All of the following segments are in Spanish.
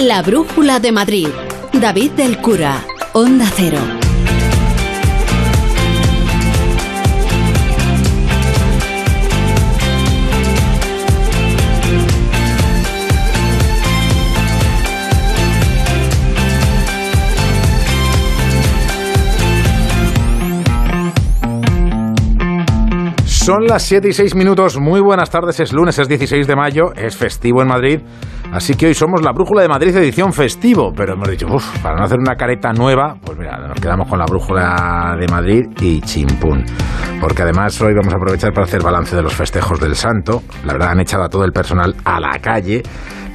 La Brújula de Madrid. David del Cura. Onda Cero. Son las 7 y 6 minutos. Muy buenas tardes. Es lunes, es 16 de mayo. Es festivo en Madrid. Así que hoy somos la Brújula de Madrid edición festivo. Pero hemos dicho, uff, para no hacer una careta nueva, pues mira, nos quedamos con la Brújula de Madrid y chimpún. Porque además hoy vamos a aprovechar para hacer balance de los festejos del Santo. La verdad, han echado a todo el personal a la calle.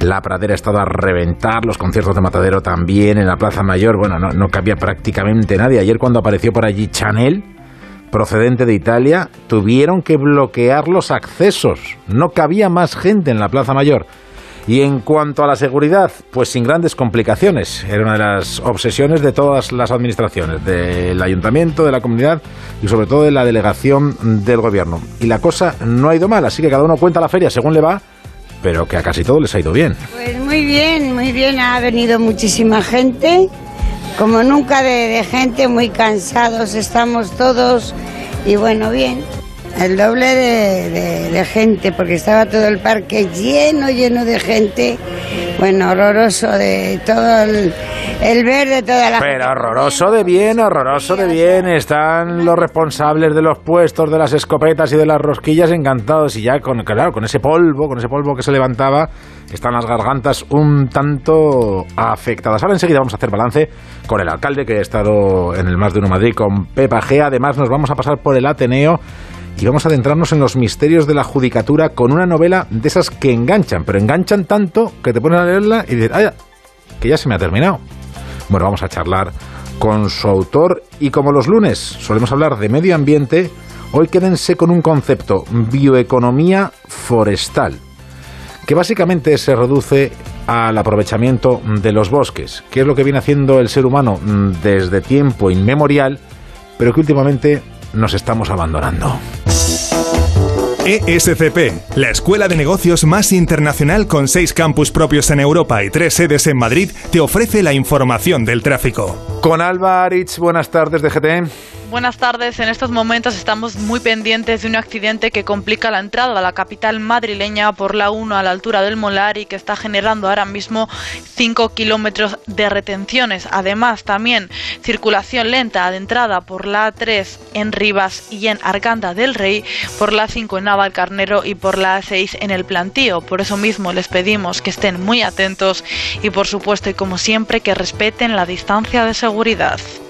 La pradera ha estado a reventar, los conciertos de Matadero también, en la Plaza Mayor. Bueno, no, no cabía prácticamente nadie. Ayer cuando apareció por allí Chanel, procedente de Italia, tuvieron que bloquear los accesos. No cabía más gente en la Plaza Mayor. Y en cuanto a la seguridad, pues sin grandes complicaciones. Era una de las obsesiones de todas las administraciones, del ayuntamiento, de la comunidad y sobre todo de la delegación del gobierno. Y la cosa no ha ido mal, así que cada uno cuenta la feria según le va, pero que a casi todo les ha ido bien. Pues muy bien, muy bien. Ha venido muchísima gente. Como nunca de, gente, muy cansados estamos todos. Y bueno, bien. El doble de, de- de gente, porque estaba todo el parque lleno, lleno de gente. Bueno, horroroso de todo el, el verde, toda la Pero horroroso de bien, horroroso de bien. Están los responsables de los puestos, de las escopetas y de las rosquillas encantados. Y ya con, claro, con ese polvo, con ese polvo que se levantaba, están las gargantas un tanto afectadas. Ahora enseguida vamos a hacer balance con el alcalde que ha estado en el Más de Uno Madrid, con Pepa G. Además nos vamos a pasar por el Ateneo y vamos a adentrarnos en los misterios de la judicatura con una novela de esas que enganchan, pero enganchan tanto que te pones a leerla y dices, ¡ay! que ya se me ha terminado. Bueno, vamos a charlar con su autor y como los lunes solemos hablar de medio ambiente, hoy quédense con un concepto, bioeconomía forestal, que básicamente se reduce al aprovechamiento de los bosques, que es lo que viene haciendo el ser humano mm, desde tiempo inmemorial, pero que últimamente nos estamos abandonando. ESCP, la escuela de negocios más internacional con seis campus propios en Europa y tres sedes en Madrid, te ofrece la información del tráfico. Con Alba Aritz, buenas tardes de GT. Buenas tardes. En estos momentos estamos muy pendientes de un accidente que complica la entrada a la capital madrileña por la 1 a la altura del Molar y que está generando ahora mismo 5 kilómetros de retenciones. Además, también circulación lenta de entrada por la A3 en Rivas y en Arganda del Rey, por la 5 en Navalcarnero y por la A6 en el Plantío. Por eso mismo les pedimos que estén muy atentos y, por supuesto, y como siempre, que respeten la distancia de seguridad.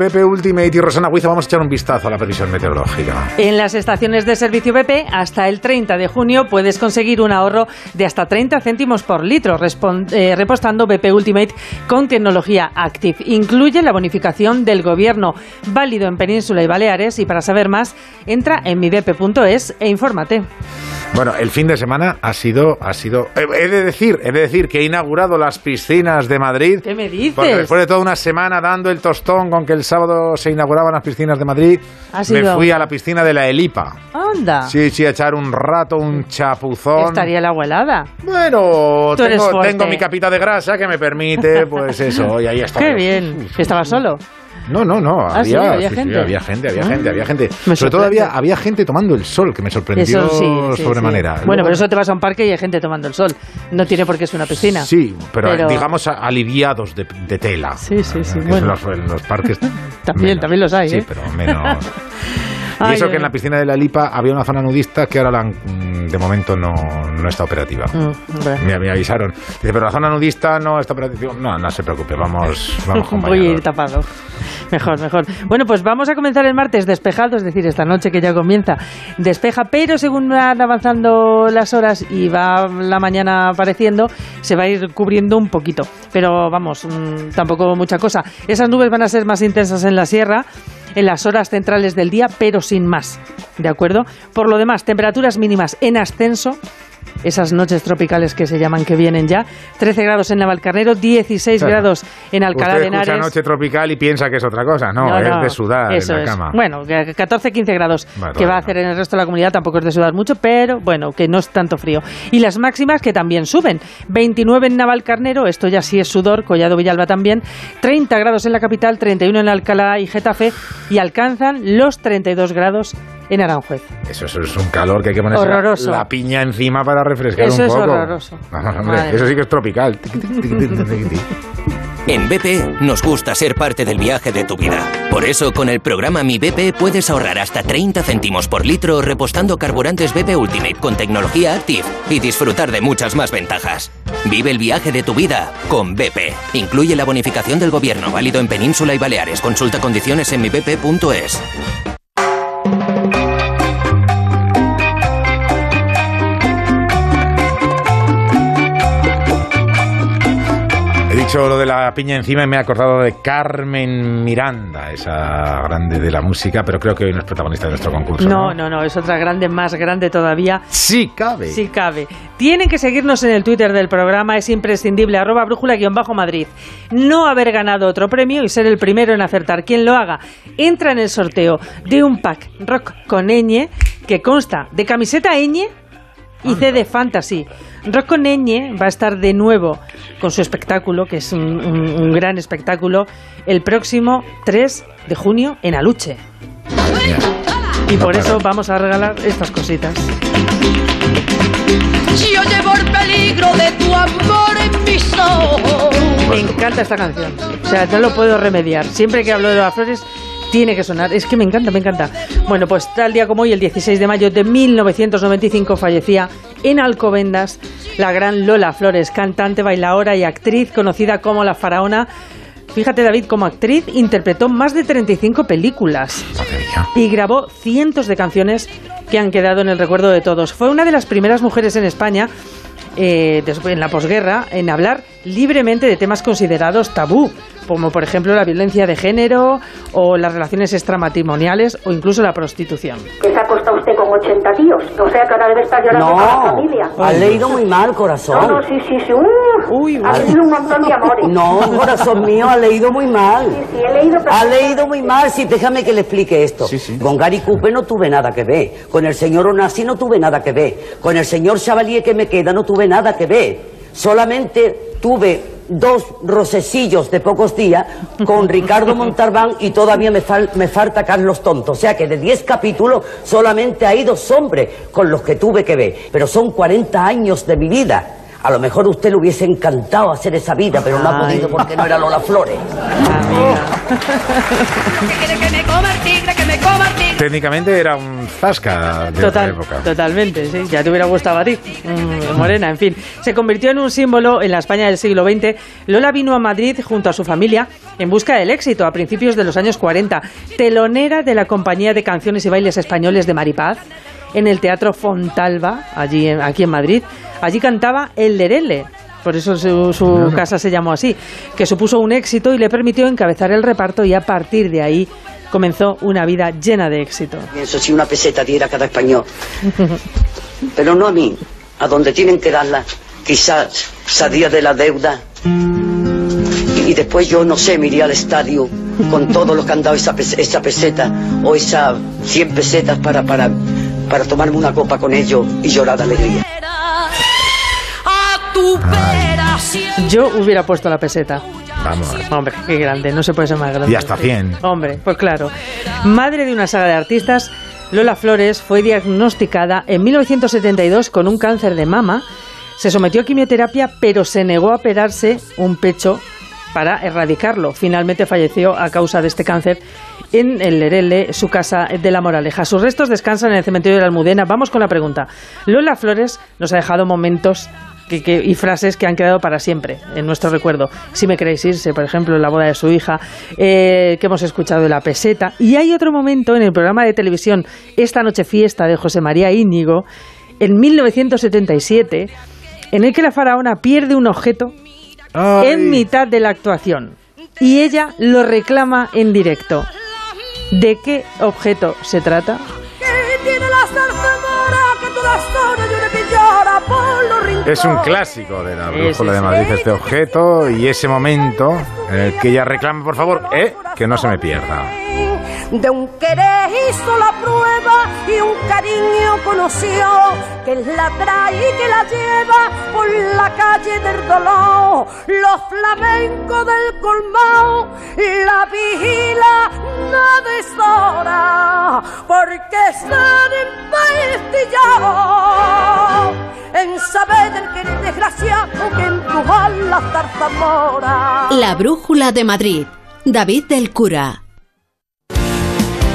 BP Ultimate y Rosana Huiza vamos a echar un vistazo a la previsión meteorológica. En las estaciones de servicio BP, hasta el 30 de junio puedes conseguir un ahorro de hasta 30 céntimos por litro eh, repostando BP Ultimate con tecnología Active. Incluye la bonificación del gobierno, válido en Península y Baleares. Y para saber más, entra en mibp.es e infórmate. Bueno, el fin de semana ha sido, ha sido, eh, he de decir, he de decir que he inaugurado las piscinas de Madrid. ¿Qué me dices? Porque después de toda una semana dando el tostón con que el sábado se inauguraban las piscinas de Madrid, me fui a la piscina de la Elipa. Anda. Sí, sí, a echar un rato, un chapuzón. Estaría el agua helada. Bueno, tengo, tengo mi capita de grasa que me permite, pues eso, y ahí está. Qué bien. ¿Estabas solo? No, no, no, Ah, sí, había, sí, gente. había gente, había Ah. gente, había gente. Me Sobre todo había, había gente tomando el sol, que me sorprendió sobremanera. Bueno, pero eso te vas a un parque y hay gente tomando el sol. No tiene por qué ser una piscina. Sí, pero, Pero- digamos aliviados de, de tela. Sí, sí, sí, bueno. en los, en los parques. También, también los hay, Sí, ¿eh? pero menos. Y eso que en la piscina de la Lipa había una zona nudista que ahora la han- de momento no, no está operativa. Mm, bueno. Me, me avisaron. Dice, pero la zona nudista no está operativa. No, no se preocupe, vamos, vamos con Voy a ir tapado. Mejor, mejor. Bueno, pues vamos a comenzar el martes despejado, es decir, esta noche que ya comienza, despeja, pero según van avanzando las horas y va la mañana apareciendo, se va a ir cubriendo un poquito. Pero vamos, mm, tampoco mucha cosa. Esas nubes van a ser más intensas en la sierra, en las horas centrales del día, pero sin más. ¿De acuerdo? Por lo demás, temperaturas mínimas en ascenso esas noches tropicales que se llaman que vienen ya. 13 grados en Navalcarnero, 16 Claro. grados en Alcalá Usted de Henares. escucha noche tropical y piensa que es otra cosa. No, es de sudar eso en la es. cama. Bueno, que 14-15 grados Bueno, que va a hacer en el resto de la comunidad tampoco es de sudar mucho, pero bueno, que no es tanto frío. Y las máximas que también suben. 29 en Navalcarnero, esto ya sí es sudor, Collado Villalba también. 30 grados en la capital, 31 en Alcalá y Getafe y alcanzan los 32 grados en Aranjuez. Eso, eso es un calor que hay que ponerse la- Horroroso. la piña encima para refrescar Eso un es poco. horroroso. Vamos, hombre, Madre eso sí que es tropical. En BP nos gusta ser parte del viaje de tu vida. Por eso, con el programa Mi BP puedes ahorrar hasta 30 céntimos por litro repostando carburantes BP Ultimate con tecnología Active y disfrutar de muchas más ventajas. Vive el viaje de tu vida con BP. Incluye la bonificación del gobierno válido en Península y Baleares. Consulta condiciones en mibp.es. dicho lo de la piña encima y me he acordado de Carmen Miranda, esa grande de la música, pero creo que hoy no es protagonista de nuestro concurso. No, no, no, es otra grande, más grande todavía. Sí, cabe. Sí cabe. Tienen que seguirnos en el Twitter del programa, es imprescindible, arroba brújula-madrid. No haber ganado otro premio y ser el primero en acertar. Quien lo haga, entra en el sorteo de un pack rock con ñ que consta de camiseta ñ y CD Fantasy. Rock con ñ va a estar de nuevo con su espectáculo, que es un, un- un gran espectáculo, el próximo 3 de junio en Aluche. Y por eso vamos a regalar estas cositas. Yo llevo el peligro de tu amor en mis ojos. Me encanta esta canción. O sea, no lo puedo remediar. Siempre que hablo de Lola Flores, tiene que sonar. Es que me encanta, me encanta. Bueno, pues tal día como hoy, el 16 de mayo de 1995, fallecía en Alcobendas la gran Lola Flores, cantante, bailadora y actriz conocida como la faraona. Fíjate, David, como actriz interpretó más de 35 películas y grabó cientos de canciones que han quedado en el recuerdo de todos. Fue una de las primeras mujeres en España, eh, en la posguerra, en hablar libremente de temas considerados tabú, como por ejemplo la violencia de género o las relaciones extramatrimoniales o incluso la prostitución. que se ha acostado usted con 80 tíos. O sea que ahora debe estar llorando por la familia. has leído muy mal, corazón. No, no, sí, sí, sí. Uh, Uy, ha tenido un montón de amores. No, corazón mío, ha leído muy mal. Sí, sí, he leído... Ha leído muy mal, sí, déjame que le explique esto. Con Gary Cooper no tuve nada que ver. Con el señor Onassi no tuve nada que ver. Con el señor Chevalier que me queda no tuve nada que ver. Solamente tuve dos rosecillos de pocos días con Ricardo Montalbán y todavía me, fal- me falta Carlos Tonto. O sea que de 10 capítulos solamente hay dos hombres con los que tuve que ver. Pero son 40 años de mi vida. A lo mejor a usted le hubiese encantado hacer esa vida, pero no ha podido porque no era Lola Flores. Que quiere que me coma el tigre, que me coma el tigre. Técnicamente era un zasca de otra Total, época. totalmente, sí. Ya te hubiera gustado a ti, mm, Morena, en fin. Se convirtió en un símbolo en la España del siglo XX. Lola vino a Madrid junto a su familia en busca del éxito a principios de los años 40. Telonera de la compañía de canciones y bailes españoles de Maripaz en el Teatro Fontalba, allí en- aquí en Madrid. Allí cantaba El Lerele. Por eso su, su casa se llamó así, que supuso un éxito y le permitió encabezar el reparto y a partir de ahí comenzó una vida llena de éxito. Pienso si una peseta diera cada español. Pero no a mí, a donde tienen que darla. Quizás salía de la deuda. Y, y después yo, no sé, me iría al estadio con todo lo que han dado esa, pes- esa peseta o esas 100 pesetas para, para, para tomarme una copa con ellos y llorar de alegría. Yo hubiera puesto la peseta. Vamos. Hombre, qué grande, no se puede ser más grande. Y hasta 100. Hombre, pues claro. Madre de una saga de artistas, Lola Flores fue diagnosticada en 1972 con un cáncer de mama. Se sometió a quimioterapia, pero se negó a operarse un pecho para erradicarlo. Finalmente falleció a causa de este cáncer en el Lerele, su casa de la Moraleja. Sus restos descansan en el cementerio de la Almudena. Vamos con la pregunta. Lola Flores nos ha dejado momentos que- que- y frases que han quedado para siempre en nuestro recuerdo. Si me queréis irse, por ejemplo, en la boda de su hija, eh, que hemos escuchado de la peseta. Y hay otro momento en el programa de televisión Esta Noche Fiesta de José María Íñigo, en 1977, en el que la faraona pierde un objeto en mitad de la actuación y ella lo reclama en directo. ¿De qué objeto se trata? Es un clásico de la brújula de. Madrid este objeto y ese momento en el que ella reclama, por favor, eh, que no se me pierda. De un querer hizo la prueba y un cariño conoció que la trae y que la lleva por la calle del dolor. Los flamencos del colmao la vigila no deshora porque están empestillados en saber del que es desgraciado que empujar la zarzamora. La Brújula de Madrid. David del Cura.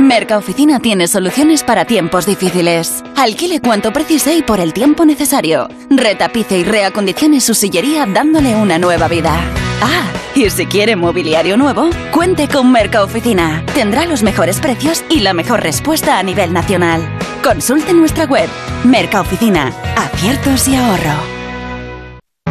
Mercaoficina tiene soluciones para tiempos difíciles. Alquile cuanto precise y por el tiempo necesario. Retapice y reacondicione su sillería dándole una nueva vida. Ah, y si quiere mobiliario nuevo, cuente con Mercaoficina. Tendrá los mejores precios y la mejor respuesta a nivel nacional. Consulte nuestra web. Mercaoficina. Aciertos y ahorro.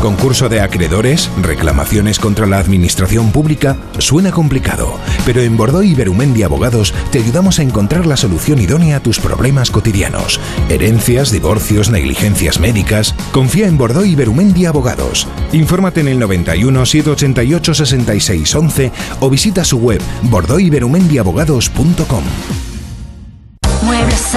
Concurso de acreedores, reclamaciones contra la administración pública, suena complicado, pero en Bordeaux y Berumendi Abogados te ayudamos a encontrar la solución idónea a tus problemas cotidianos. Herencias, divorcios, negligencias médicas. Confía en Bordeaux y Berumendi Abogados. Infórmate en el 91 788 66 11 o visita su web bordeauxyberumendiabogados.com. Muebles.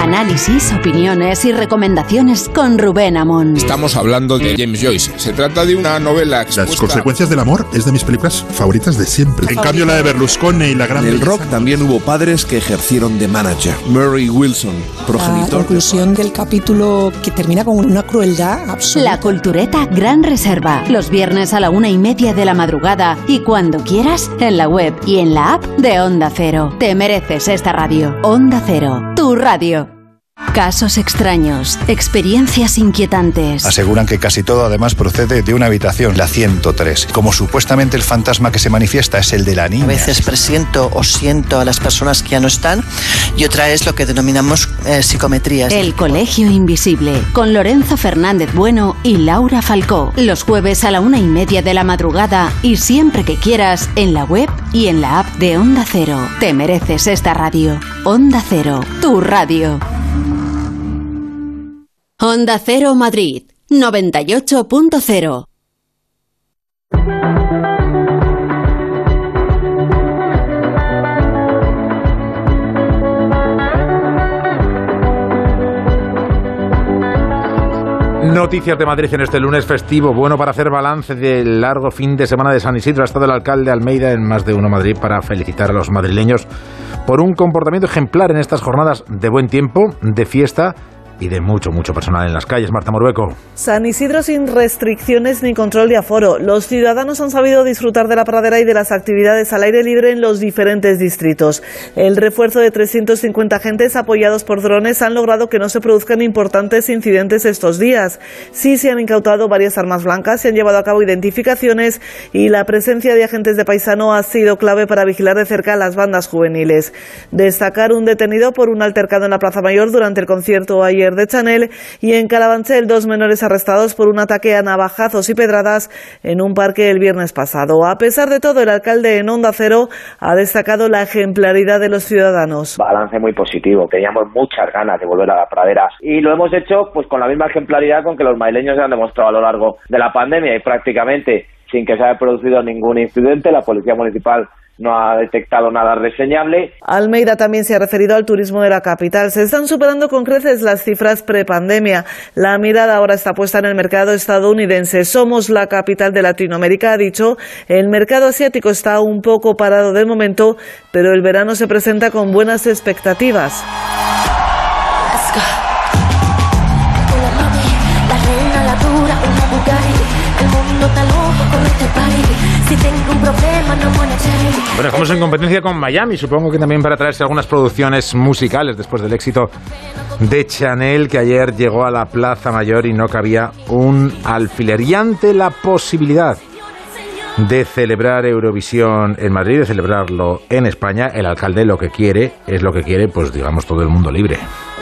Análisis, opiniones y recomendaciones con Rubén Amón. Estamos hablando de James Joyce. Se trata de una novela Las consecuencias del amor es de mis películas favoritas de siempre. En cambio, la de Berlusconi y la gran En el rock también hubo padres que ejercieron de manager. Murray Wilson, La progenitor. conclusión del capítulo que termina con una crueldad absoluta. La Cultureta Gran Reserva. Los viernes a la una y media de la madrugada y cuando quieras en la web y en la app de Onda Cero. Te mereces esta radio. Onda Cero, tu radio. Casos extraños, experiencias inquietantes. Aseguran que casi todo además procede de una habitación, la 103. Como supuestamente el fantasma que se manifiesta es el de la niña. A veces presiento o siento a las personas que ya no están y otra es lo que denominamos eh, psicometrías. El Colegio Invisible, con Lorenzo Fernández Bueno y Laura Falcó. Los jueves a la una y media de la madrugada y siempre que quieras en la web y en la app de Onda Cero. Te mereces esta radio. Onda Cero, tu radio. Onda Cero Madrid, 98.0. Noticias de Madrid en este lunes festivo, bueno para hacer balance del largo fin de semana de San Isidro. Ha estado el alcalde Almeida en Más de Uno Madrid para felicitar a los madrileños por un comportamiento ejemplar en estas jornadas de buen tiempo, de fiesta y de mucho, mucho personal en las calles. Marta Morbeco. San Isidro sin restricciones ni control de aforo. Los ciudadanos han sabido disfrutar de la pradera y de las actividades al aire libre en los diferentes distritos. El refuerzo de 350 agentes apoyados por drones han logrado que no se produzcan importantes incidentes estos días. Sí se han incautado varias armas blancas, se han llevado a cabo identificaciones y la presencia de agentes de paisano ha sido clave para vigilar de cerca a las bandas juveniles. Destacar un detenido por un altercado en la Plaza Mayor durante el concierto ayer de Chanel y en Calabanchel dos menores arrestados por un ataque a navajazos y pedradas en un parque el viernes pasado. A pesar de todo, el alcalde en Onda Cero ha destacado la ejemplaridad de los ciudadanos. Balance muy positivo. Teníamos muchas ganas de volver a la pradera y lo hemos hecho pues con la misma ejemplaridad con que los maileños se han demostrado a lo largo de la pandemia y prácticamente sin que se haya producido ningún incidente. La Policía Municipal no ha detectado nada reseñable. Almeida también se ha referido al turismo de la capital. Se están superando con creces las cifras prepandemia. La mirada ahora está puesta en el mercado estadounidense. Somos la capital de Latinoamérica, ha dicho. El mercado asiático está un poco parado de momento, pero el verano se presenta con buenas expectativas. Bueno, estamos en competencia con Miami, supongo que también para traerse algunas producciones musicales después del éxito de Chanel que ayer llegó a la Plaza Mayor y no cabía un alfiler. Y ante la posibilidad de celebrar Eurovisión en Madrid, de celebrarlo en España, el alcalde lo que quiere es lo que quiere, pues digamos, todo el mundo libre.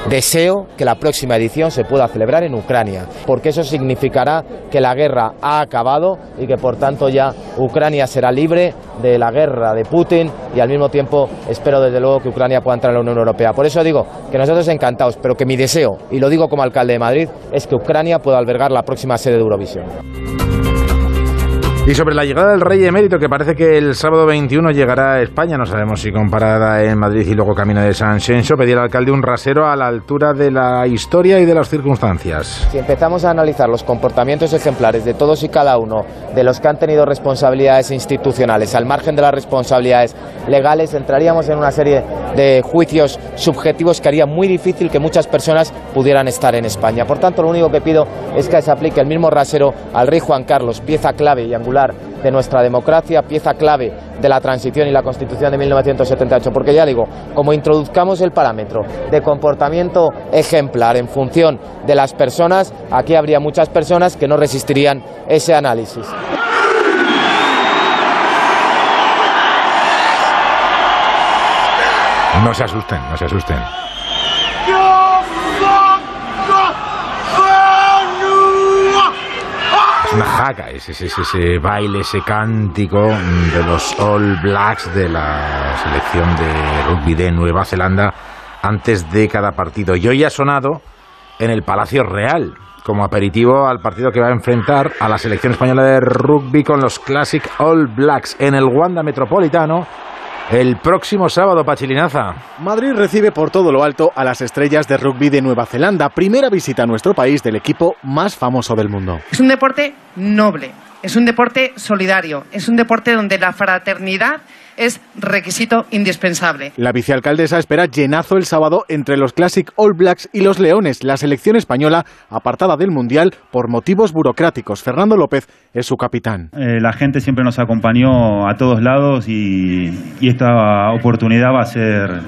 Deseo que la próxima edición se pueda celebrar en Ucrania, porque eso significará que la guerra ha acabado y que por tanto ya Ucrania será libre de la guerra de Putin y al mismo tiempo espero desde luego que Ucrania pueda entrar en la Unión Europea. Por eso digo que nosotros encantados, pero que mi deseo, y lo digo como alcalde de Madrid, es que Ucrania pueda albergar la próxima sede de Eurovisión. Y sobre la llegada del rey emérito, que parece que el sábado 21 llegará a España, no sabemos si comparada en Madrid y luego camino de San Xenxo, pedía al alcalde un rasero a la altura de la historia y de las circunstancias. Si empezamos a analizar los comportamientos ejemplares de todos y cada uno de los que han tenido responsabilidades institucionales, al margen de las responsabilidades legales, entraríamos en una serie de juicios subjetivos que haría muy difícil que muchas personas pudieran estar en España. Por tanto, lo único que pido es que se aplique el mismo rasero al rey Juan Carlos, pieza clave y angular de nuestra democracia, pieza clave de la transición y la constitución de 1978. Porque ya digo, como introduzcamos el parámetro de comportamiento ejemplar en función de las personas, aquí habría muchas personas que no resistirían ese análisis. No se asusten, no se asusten. Una jaca, ese, ese, ese, baile, ese cántico de los All Blacks de la selección de rugby de Nueva Zelanda antes de cada partido. Y hoy ha sonado en el Palacio Real como aperitivo al partido que va a enfrentar a la selección española de rugby con los Classic All Blacks en el Wanda Metropolitano el próximo sábado, Pachilinaza. Madrid recibe por todo lo alto a las estrellas de rugby de Nueva Zelanda, primera visita a nuestro país del equipo más famoso del mundo. Es un deporte noble, es un deporte solidario, es un deporte donde la fraternidad es requisito indispensable. La vicealcaldesa espera llenazo el sábado entre los Classic All Blacks y los Leones, la selección española apartada del Mundial por motivos burocráticos. Fernando López es su capitán. Eh, la gente siempre nos acompañó a todos lados y, y esta oportunidad va a ser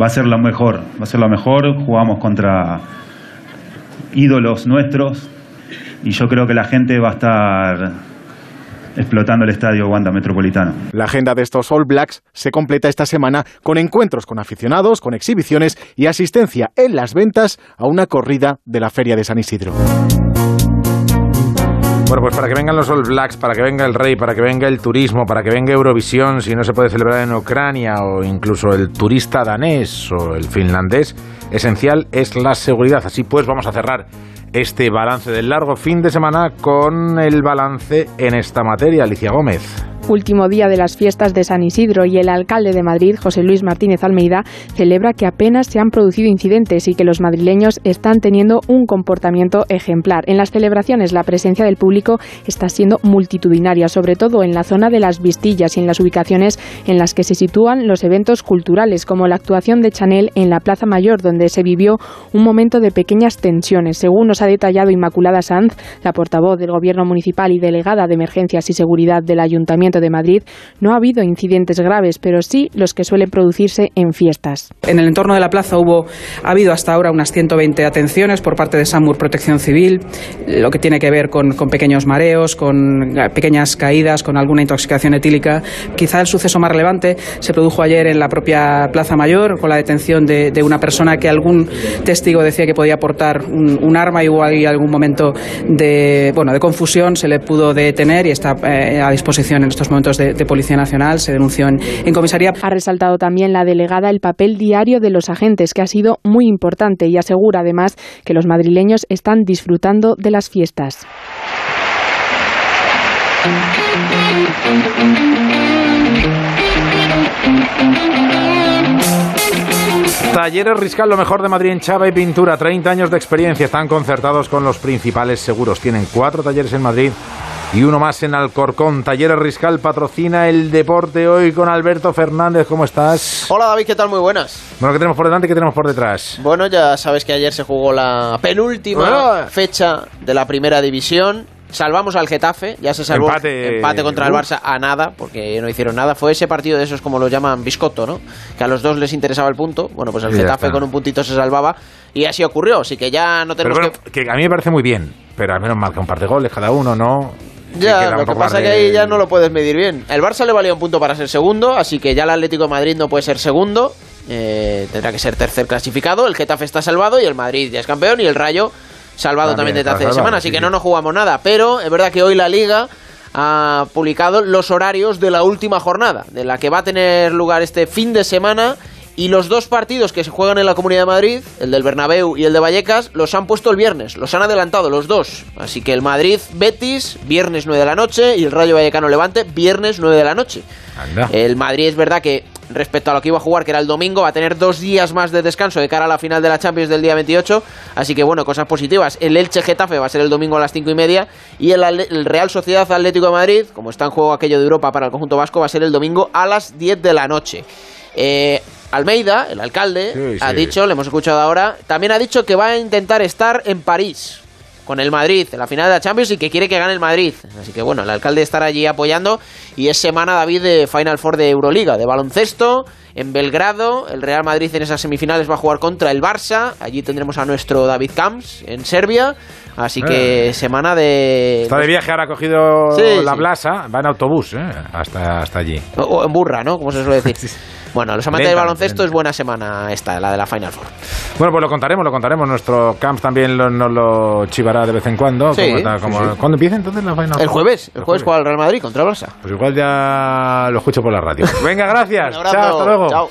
va a ser la mejor, va a ser la mejor. Jugamos contra ídolos nuestros y yo creo que la gente va a estar explotando el estadio Wanda Metropolitano. La agenda de estos All Blacks se completa esta semana con encuentros con aficionados, con exhibiciones y asistencia en las ventas a una corrida de la Feria de San Isidro. Bueno, pues para que vengan los All Blacks, para que venga el rey, para que venga el turismo, para que venga Eurovisión, si no se puede celebrar en Ucrania o incluso el turista danés o el finlandés, esencial es la seguridad. Así pues, vamos a cerrar este balance del largo fin de semana con el balance en esta materia. Alicia Gómez. Último día de las fiestas de San Isidro y el alcalde de Madrid, José Luis Martínez Almeida, celebra que apenas se han producido incidentes y que los madrileños están teniendo un comportamiento ejemplar. En las celebraciones la presencia del público está siendo multitudinaria, sobre todo en la zona de las Vistillas y en las ubicaciones en las que se sitúan los eventos culturales, como la actuación de Chanel en la Plaza Mayor, donde se vivió un momento de pequeñas tensiones. Según nos ha detallado Inmaculada Sanz, la portavoz del Gobierno Municipal y delegada de Emergencias y Seguridad del Ayuntamiento de Madrid, no ha habido incidentes graves, pero sí los que suelen producirse en fiestas. En el entorno de la plaza hubo, ha habido hasta ahora unas 120 atenciones por parte de SAMUR Protección Civil, lo que tiene que ver con, pequeños mareos, con pequeñas caídas, con alguna intoxicación etílica. Quizá el suceso más relevante se produjo ayer en la propia Plaza Mayor con la detención de, una persona que algún testigo decía que podía portar un, un arma y hubo ahí algún momento de, bueno, de confusión, se le pudo detener y está eh, a disposición en estos momentos de, de Policía Nacional, se denunció en, en comisaría. Ha resaltado también la delegada el papel diario de los agentes, que ha sido muy importante y asegura además que los madrileños están disfrutando de las fiestas. Talleres Riscal, lo mejor de Madrid en chava y pintura. 30 años de experiencia. Están concertados con los principales seguros. Tienen cuatro talleres en Madrid y uno más en Alcorcón. Talleres Riscal patrocina el deporte hoy con Alberto Fernández. ¿Cómo estás? Hola David, ¿qué tal? Muy buenas. Bueno, ¿qué tenemos por delante y qué tenemos por detrás? Bueno, ya sabes que ayer se jugó la penúltima fecha de la primera división. Salvamos al Getafe, ya se salvó Empate. empate contra el Uf. Barça a nada, porque no hicieron nada. Fue ese partido de esos como lo llaman biscotto, ¿no? Que a los dos les interesaba el punto. Bueno, pues el Getafe con un puntito se salvaba y así ocurrió. Así que ya no Pero tenemos bueno, que a mí me parece muy bien, pero al menos marca un par de goles cada uno, ¿no? Ya, lo que pasa más que ahí ya no lo puedes medir bien. El Barça le valía un punto para ser segundo, así que ya el Atlético de Madrid no puede ser segundo. eh, tendrá que ser tercer clasificado. El Getafe está salvado y el Madrid ya es campeón y el Rayo salvado También desde hace semana. Así sí, que no nos jugamos nada. Pero es verdad que hoy la Liga ha publicado los horarios de la última jornada, de la que va a tener lugar este fin de semana. Y los dos partidos que se juegan en la Comunidad de Madrid, el del Bernabéu y el de Vallecas, los han puesto el viernes, los han adelantado los dos. Así que el Madrid-Betis, viernes 9 de la noche, y el Rayo Vallecano-Levante, viernes 9 de la noche. Anda. El Madrid es verdad que respecto a lo que iba a jugar, que era el domingo, va a tener dos días más de descanso de cara a la final de la Champions del día 28. Así que bueno, cosas positivas. El Elche Getafe va a ser el domingo a las 5 y media. Y el, el Real Sociedad Atlético de Madrid, como está en juego aquello de Europa para el conjunto vasco, va a ser el domingo a las 10 de la noche. Eh, Almeida, el alcalde, Sí, ha dicho, le hemos escuchado ahora, también ha dicho que va a intentar estar en París con el Madrid en la final de la Champions y que quiere que gane el Madrid. Así que bueno, el alcalde estará allí apoyando y es semana David de Final Four de Euroliga, de baloncesto en Belgrado. El Real Madrid en esas semifinales va a jugar contra el Barça. Allí tendremos a nuestro David Camps en Serbia. Así que Eh. semana de... Está de viaje, ahora ha cogido Sí, la sí. blasa, va en autobús ¿eh? hasta, hasta allí. O, o en burra, ¿no? Como se suele decir. Bueno, los amantes del baloncesto es buena semana esta, la de la Final Four. Bueno, pues lo contaremos, lo contaremos. Nuestro Camps también lo- nos lo chivará de vez en cuando. Sí, ¿Cómo está? sí, ¿Cómo- sí. ¿Cuándo empieza entonces la Final El Four? jueves, el jueves juega el Real Madrid contra el Barça. Pues igual ya lo escucho por la radio. Venga, gracias. Un abrazo. Chao, hasta luego. Chao.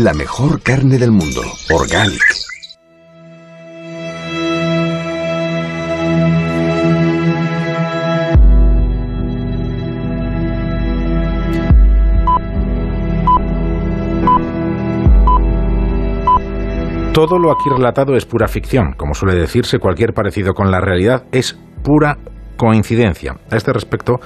La mejor carne del mundo, Organic. Todo lo aquí relatado es pura ficción. Como suele decirse, cualquier parecido con la realidad es pura coincidencia. A este respecto,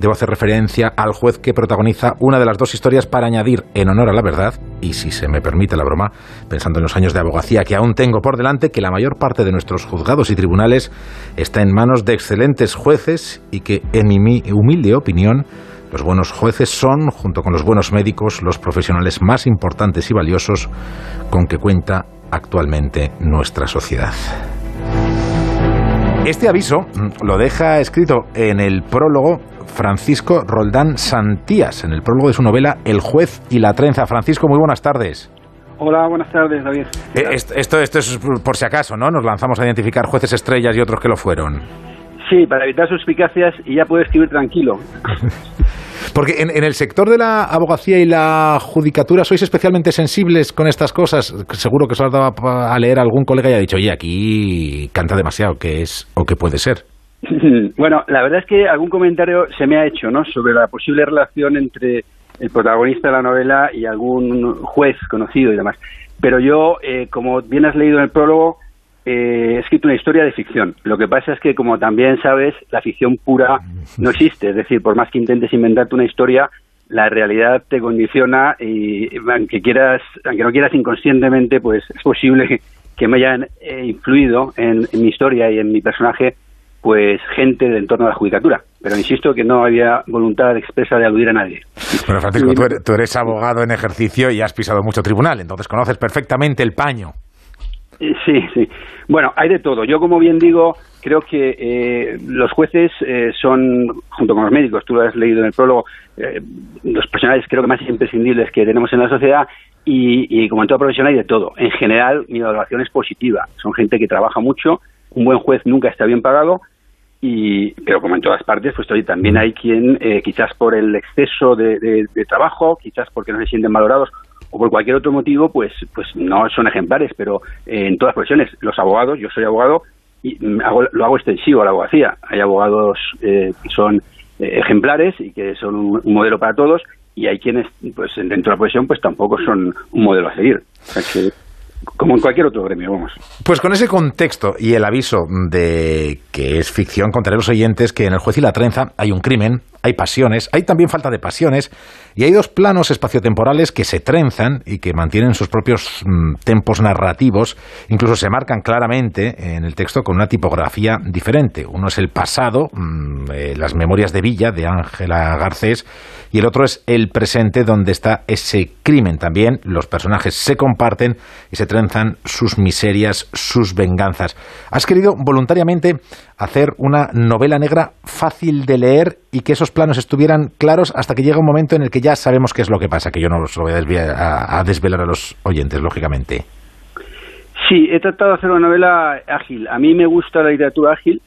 debo hacer referencia al juez que protagoniza una de las dos historias para añadir en honor a la verdad, y si se me permite la broma, pensando en los años de abogacía que aún tengo por delante, que la mayor parte de nuestros juzgados y tribunales está en manos de excelentes jueces y que, en mi humilde opinión, los buenos jueces son, junto con los buenos médicos, los profesionales más importantes y valiosos con que cuenta actualmente nuestra sociedad. Este aviso mm, lo deja escrito en el prólogo Francisco Roldán Santías, en el prólogo de su novela El juez y la trenza. Francisco, muy buenas tardes. Hola, buenas tardes, David. Eh, esto, esto, es por si acaso, ¿no? Nos lanzamos a identificar jueces estrellas y otros que lo fueron. Sí, para evitar suspicacias y ya puede escribir tranquilo. Porque en, el sector de la abogacía y la judicatura sois especialmente sensibles con estas cosas. Seguro que os has dado a leer algún colega y ha dicho, oye, aquí canta demasiado, que es o que puede ser. Bueno, la verdad es que algún comentario se me ha hecho, ¿no? Sobre la posible relación entre el protagonista de la novela y algún juez conocido y demás. Pero yo, eh, como bien has leído en el prólogo, eh, he escrito una historia de ficción. Lo que pasa es que, como también sabes, la ficción pura no existe. Es decir, por más que intentes inventarte una historia, la realidad te condiciona y aunque quieras, aunque no quieras inconscientemente, pues es posible que me hayan eh, influido en, mi historia y en mi personaje, pues gente del entorno de la judicatura. Pero insisto que no había voluntad expresa de aludir a nadie. Bueno, Francisco, tú eres abogado en ejercicio y has pisado mucho tribunal, entonces conoces perfectamente el paño. Eh, sí, sí. Bueno, hay de todo. Yo, como bien digo, creo que eh, los jueces eh, son, junto con los médicos, tú lo has leído en el prólogo, los profesionales creo que más imprescindibles que tenemos en la sociedad y, como en toda profesión hay de todo. En general, mi evaluación es positiva. Son gente que trabaja mucho, un buen juez nunca está bien pagado, y, pero como en todas partes, pues también hay quien, quizás por el exceso de trabajo, quizás porque no se sienten valorados o por cualquier otro motivo, pues, pues no son ejemplares, pero eh, en todas profesiones, los abogados, yo soy abogado y lo hago extensivo a la abogacía. Hay abogados eh, que son eh, ejemplares y que son un, modelo para todos y hay quienes, pues dentro de la profesión, pues tampoco son un modelo a seguir. Como en cualquier otro gremio, vamos. Pues con ese contexto y el aviso de que es ficción, contaré los oyentes que en el juez y la trenza hay un crimen, hay pasiones, hay también falta de pasiones, y hay dos planos espaciotemporales que se trenzan y que mantienen sus propios mm, tempos narrativos, incluso se marcan claramente en el texto con una tipografía diferente. Uno es el pasado, mm, eh, las memorias de Villa, de Ángela Garcés, y el otro es el presente, donde está ese crimen también. Los personajes se comparten y se trenzan sus miserias, sus venganzas. Has querido voluntariamente hacer una novela negra fácil de leer y que esos planos estuvieran claros hasta que llega un momento en el que ya sabemos qué es lo que pasa, que yo no os lo voy a, desvelar a los oyentes, lógicamente. Sí, he tratado de hacer una novela ágil. A mí me gusta la literatura ágil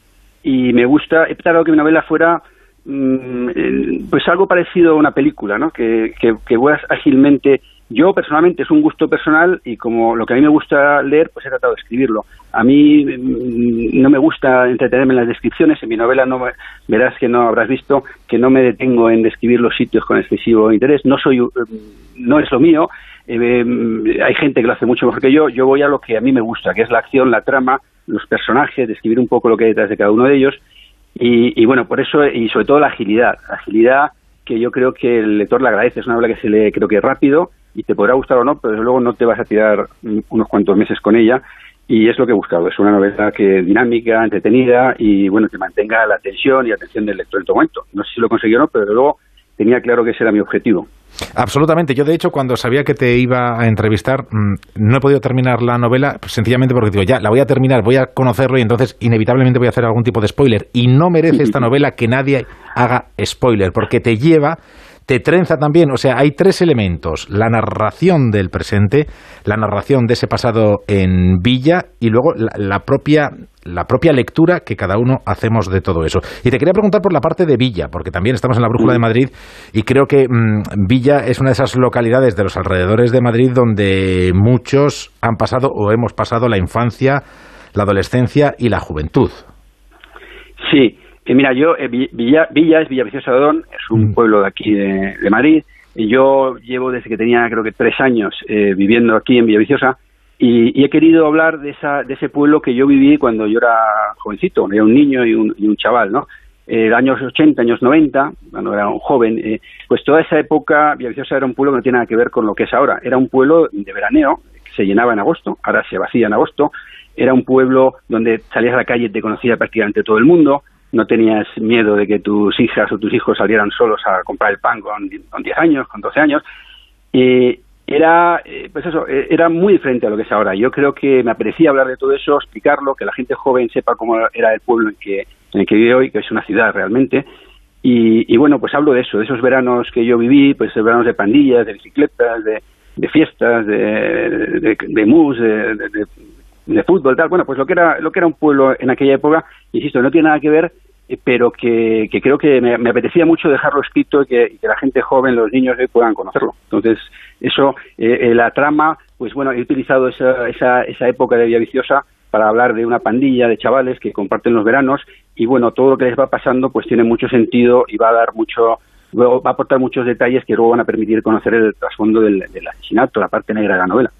y me gusta, he tratado que mi novela fuera mm, eh, pues algo parecido a una película, ¿no? Que, que, que ágilmente yo personalmente es un gusto personal y como lo que a mí me gusta leer, pues he tratado de escribirlo. A mí mm, no me gusta entretenerme en las descripciones, en mi novela no verás que no habrás visto que no me detengo en describir los sitios con excesivo interés, no soy mm, no es lo mío, eh, mm, hay gente que lo hace mucho mejor que yo, yo voy a lo que a mí me gusta, que es la acción, la trama, los personajes, describir un poco lo que hay detrás de cada uno de ellos. Y, y bueno, por eso y sobre todo la agilidad, agilidad que yo creo que el lector le agradece, es una novela que se lee creo que rápido y te podrá gustar o no, pero desde luego no te vas a tirar unos cuantos meses con ella y es lo que he buscado. Es una novela que dinámica, entretenida y bueno, que mantenga la atención y atención del lector en todo momento. No sé si lo consiguió o no, pero desde luego tenía claro que ese era mi objetivo. Absolutamente. Yo, de hecho, cuando sabía que te iba a entrevistar, mm, no he podido terminar la novela pues, sencillamente porque digo, ya, la voy a terminar, voy a conocerlo y entonces inevitablemente voy a hacer algún tipo de spoiler. Y no merece esta novela que nadie haga spoiler, porque te lleva te trenza también, o sea, hay tres elementos, la narración del presente, la narración de ese pasado en Villa y luego la, propia la propia lectura que cada uno hacemos de todo eso. Y te quería preguntar por la parte de Villa, porque también estamos en la Brújula de Madrid y creo que mm, Villa es una de esas localidades de los alrededores de Madrid donde muchos han pasado o hemos pasado la infancia, la adolescencia y la juventud. Sí, mira, yo, eh, Villa, Villa es Villaviciosa de Odón, es un mm. pueblo de aquí de, Madrid, y yo llevo desde que tenía creo que tres años eh, viviendo aquí en Villaviciosa, y, he querido hablar de, esa, de ese pueblo que yo viví cuando yo era jovencito, era un niño y un, chaval, ¿no? eh, años 80, años 90, cuando era un joven, eh, pues toda esa época Villaviciosa era un pueblo que no tiene nada que ver con lo que es ahora. Era un pueblo de veraneo, que se llenaba en agosto, ahora se vacía en agosto. Era un pueblo donde salías a la calle y te conocía prácticamente todo el mundo. No tenías miedo de que tus hijas o tus hijos salieran solos a comprar el pan con, con 10 años, con 12 años. Era, eh, pues eso, eh, era muy diferente a lo que es ahora. Yo creo que me apetecía hablar de todo eso, explicarlo, que la gente joven sepa cómo era el pueblo en que, en el que vive hoy, que es una ciudad realmente. Y, y bueno, pues hablo de eso, de esos veranos que yo viví, pues veranos de pandillas, de bicicletas, de, fiestas, de, de, de mus, de, de, fútbol, tal. Bueno, pues lo que era lo que era un pueblo en aquella época, insisto, no tiene nada que ver eh, pero que, que creo que me, apetecía mucho dejarlo escrito y que, la gente joven, los niños puedan conocerlo. Entonces, eso, eh, eh, la trama, pues bueno, he utilizado esa, esa, esa época de Vía Viciosa para hablar de una pandilla de chavales que comparten los veranos y bueno, todo lo que les va pasando pues tiene mucho sentido y va a dar mucho, luego va a aportar muchos detalles que luego van a permitir conocer el trasfondo del asesinato, la parte negra de la novela.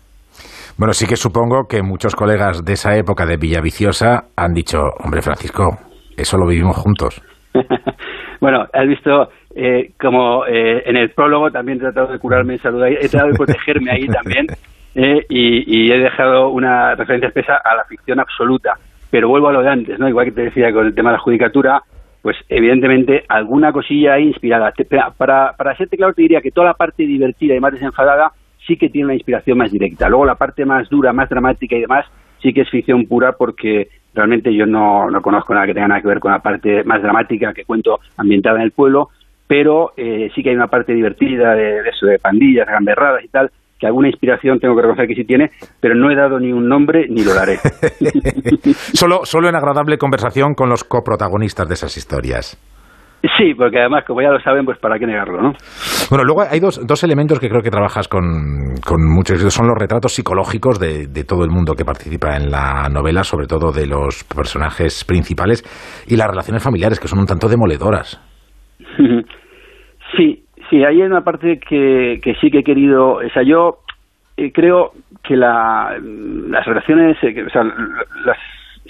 Bueno, sí que supongo que muchos colegas de esa época de Villaviciosa han dicho, hombre Francisco, eso lo vivimos juntos. bueno, has visto eh, como eh, en el prólogo también he tratado de curarme en salud, he tratado de protegerme ahí también eh, y, y, he dejado una referencia espesa a la ficción absoluta. Pero vuelvo a lo de antes, ¿no? Igual que te decía con el tema de la judicatura, pues evidentemente alguna cosilla ahí inspirada. Para, para hacerte claro te diría que toda la parte divertida y más desenfadada sí que tiene una inspiración más directa. Luego la parte más dura, más dramática y demás sí que es ficción pura porque realmente yo no, no conozco nada que tenga nada que ver con la parte más dramática que cuento ambientada en el pueblo, pero eh, sí que hay una parte divertida de, de eso, de pandillas, gamberradas y tal, que alguna inspiración tengo que reconocer que sí tiene, pero no he dado ni un nombre ni lo daré. solo, solo en agradable conversación con los coprotagonistas de esas historias. Sí, porque además, como ya lo saben, pues para qué negarlo, ¿no? Bueno, luego hay dos, dos elementos que creo que trabajas con, con mucho éxito. Son los retratos psicológicos de, de, todo el mundo que participa en la novela, sobre todo de los personajes principales, y las relaciones familiares, que son un tanto demoledoras. Sí, sí, hay una parte que, que sí que he querido... O sea, yo eh, creo que la, las relaciones, eh, o sea, las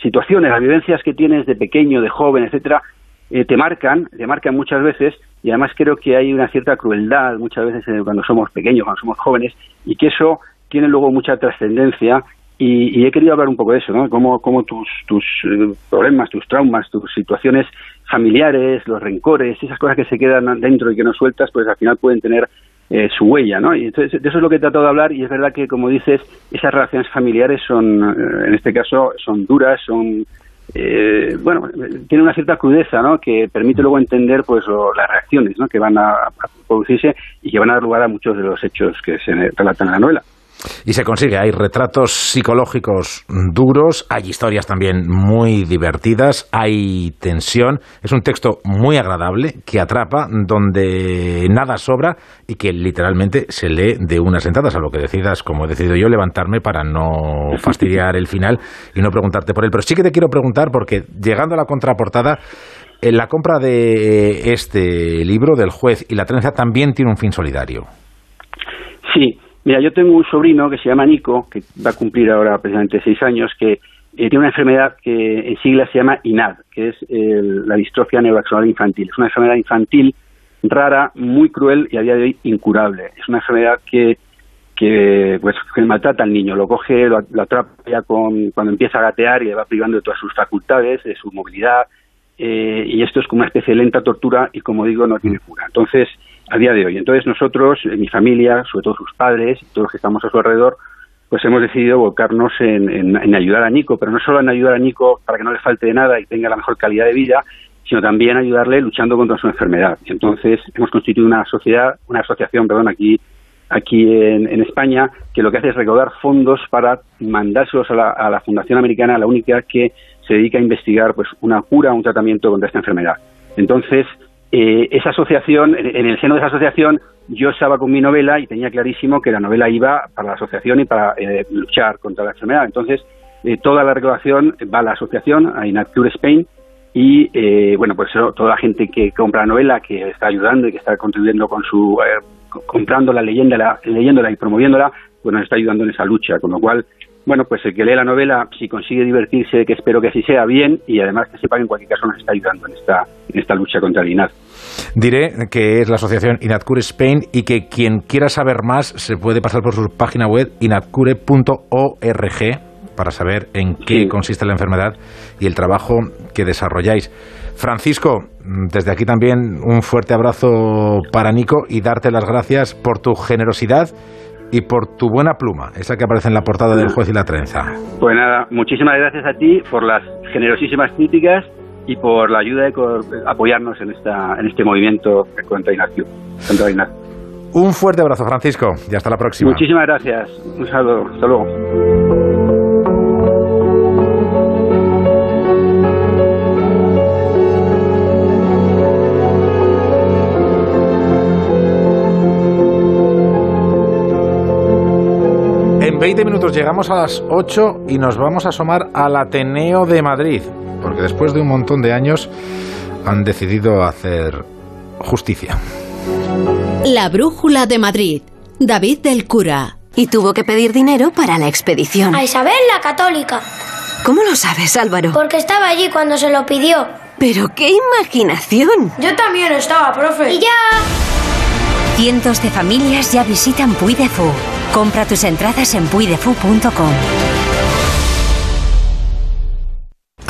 situaciones, las vivencias que tienes de pequeño, de joven, etcétera, eh, te marcan, te marcan muchas veces y además creo que hay una cierta crueldad muchas veces eh, cuando somos pequeños, cuando somos jóvenes y que eso tiene luego mucha trascendencia y, y, he querido hablar un poco de eso, ¿no? Cómo, cómo tus, tus eh, problemas, tus traumas, tus situaciones familiares, los rencores, esas cosas que se quedan dentro y que no sueltas, pues al final pueden tener eh, su huella, ¿no? Y entonces de eso es lo que he tratado de hablar y es verdad que, como dices, esas relaciones familiares son, eh, en este caso, son duras, son eh, bueno, tiene una cierta crudeza, ¿no? Que permite luego entender, pues, las reacciones, ¿no? Que van a, a, producirse y que van a dar lugar a muchos de los hechos que se relatan en la novela. Y se consigue, hay retratos psicológicos duros, hay historias también muy divertidas, hay tensión, es un texto muy agradable que atrapa, donde nada sobra y que literalmente se lee de unas sentadas, a lo que decidas, como he decidido yo, levantarme para no fastidiar el final y no preguntarte por él. Pero sí que te quiero preguntar, porque llegando a la contraportada, en la compra de este libro, del juez y la trenza, también tiene un fin solidario. Sí, Mira, yo tengo un sobrino que se llama Nico, que va a cumplir ahora precisamente seis años, que eh, tiene una enfermedad que en siglas se llama INAD, que es el, la distrofia neuroaxonal infantil. Es una enfermedad infantil rara, muy cruel y a día de hoy incurable. Es una enfermedad que, que, pues, que maltrata al niño, lo coge, lo, lo atrapa con, cuando empieza a gatear y le va privando de todas sus facultades, de su movilidad, eh, y esto es como una especie de lenta tortura y, como digo, no tiene cura. Entonces, a día de hoy. Entonces nosotros, mi familia, sobre todo sus padres, todos los que estamos a su alrededor, pues hemos decidido volcarnos en, en, en, ayudar a Nico, pero no solo en ayudar a Nico para que no le falte de nada y tenga la mejor calidad de vida, sino también ayudarle luchando contra su enfermedad. Entonces hemos constituido una sociedad, una asociación, perdón, aquí aquí en, en España, que lo que hace es recaudar fondos para mandárselos a la, a la Fundación Americana, la única que se dedica a investigar pues una cura, un tratamiento contra esta enfermedad. Entonces, eh, esa asociación, en el seno de esa asociación, yo estaba con mi novela y tenía clarísimo que la novela iba para la asociación y para eh, luchar contra la enfermedad. Entonces, eh, toda la recaudación va a la asociación, a Inacture Spain, y bueno, pues toda la gente que compra la novela, que está ayudando y que está contribuyendo con su comprándola, leyéndola, leyéndola y promoviéndola, pues nos está ayudando en esa lucha. Con lo cual, bueno, pues el que lee la novela, si consigue divertirse, que espero que así sea, bien, y además que sepa que en cualquier caso nos está ayudando en esta, en esta lucha contra el INAD. Diré que es la asociación Inadcure Spain y que quien quiera saber más se puede pasar por su página web inadcure.org para saber en qué consiste la enfermedad y el trabajo que desarrolláis. Francisco, desde aquí también un fuerte abrazo para Nico y darte las gracias por tu generosidad y por tu buena pluma, esa que aparece en la portada del juez y la trenza. Pues nada, muchísimas gracias a ti por las generosísimas críticas y por la ayuda de apoyarnos en esta en este movimiento contra Ignacio. Contra Un fuerte abrazo, Francisco, y hasta la próxima. Muchísimas gracias. Un saludo. Hasta luego. 20 minutos llegamos a las 8 y nos vamos a asomar al Ateneo de Madrid, porque después de un montón de años han decidido hacer justicia. La Brújula de Madrid, David del Cura. Y tuvo que pedir dinero para la expedición. A Isabel la católica. ¿Cómo lo sabes, Álvaro? Porque estaba allí cuando se lo pidió. Pero qué imaginación. Yo también estaba, profe. Y ya... Cientos de familias ya visitan Puy de Fou. Compra tus entradas en puidefu.com.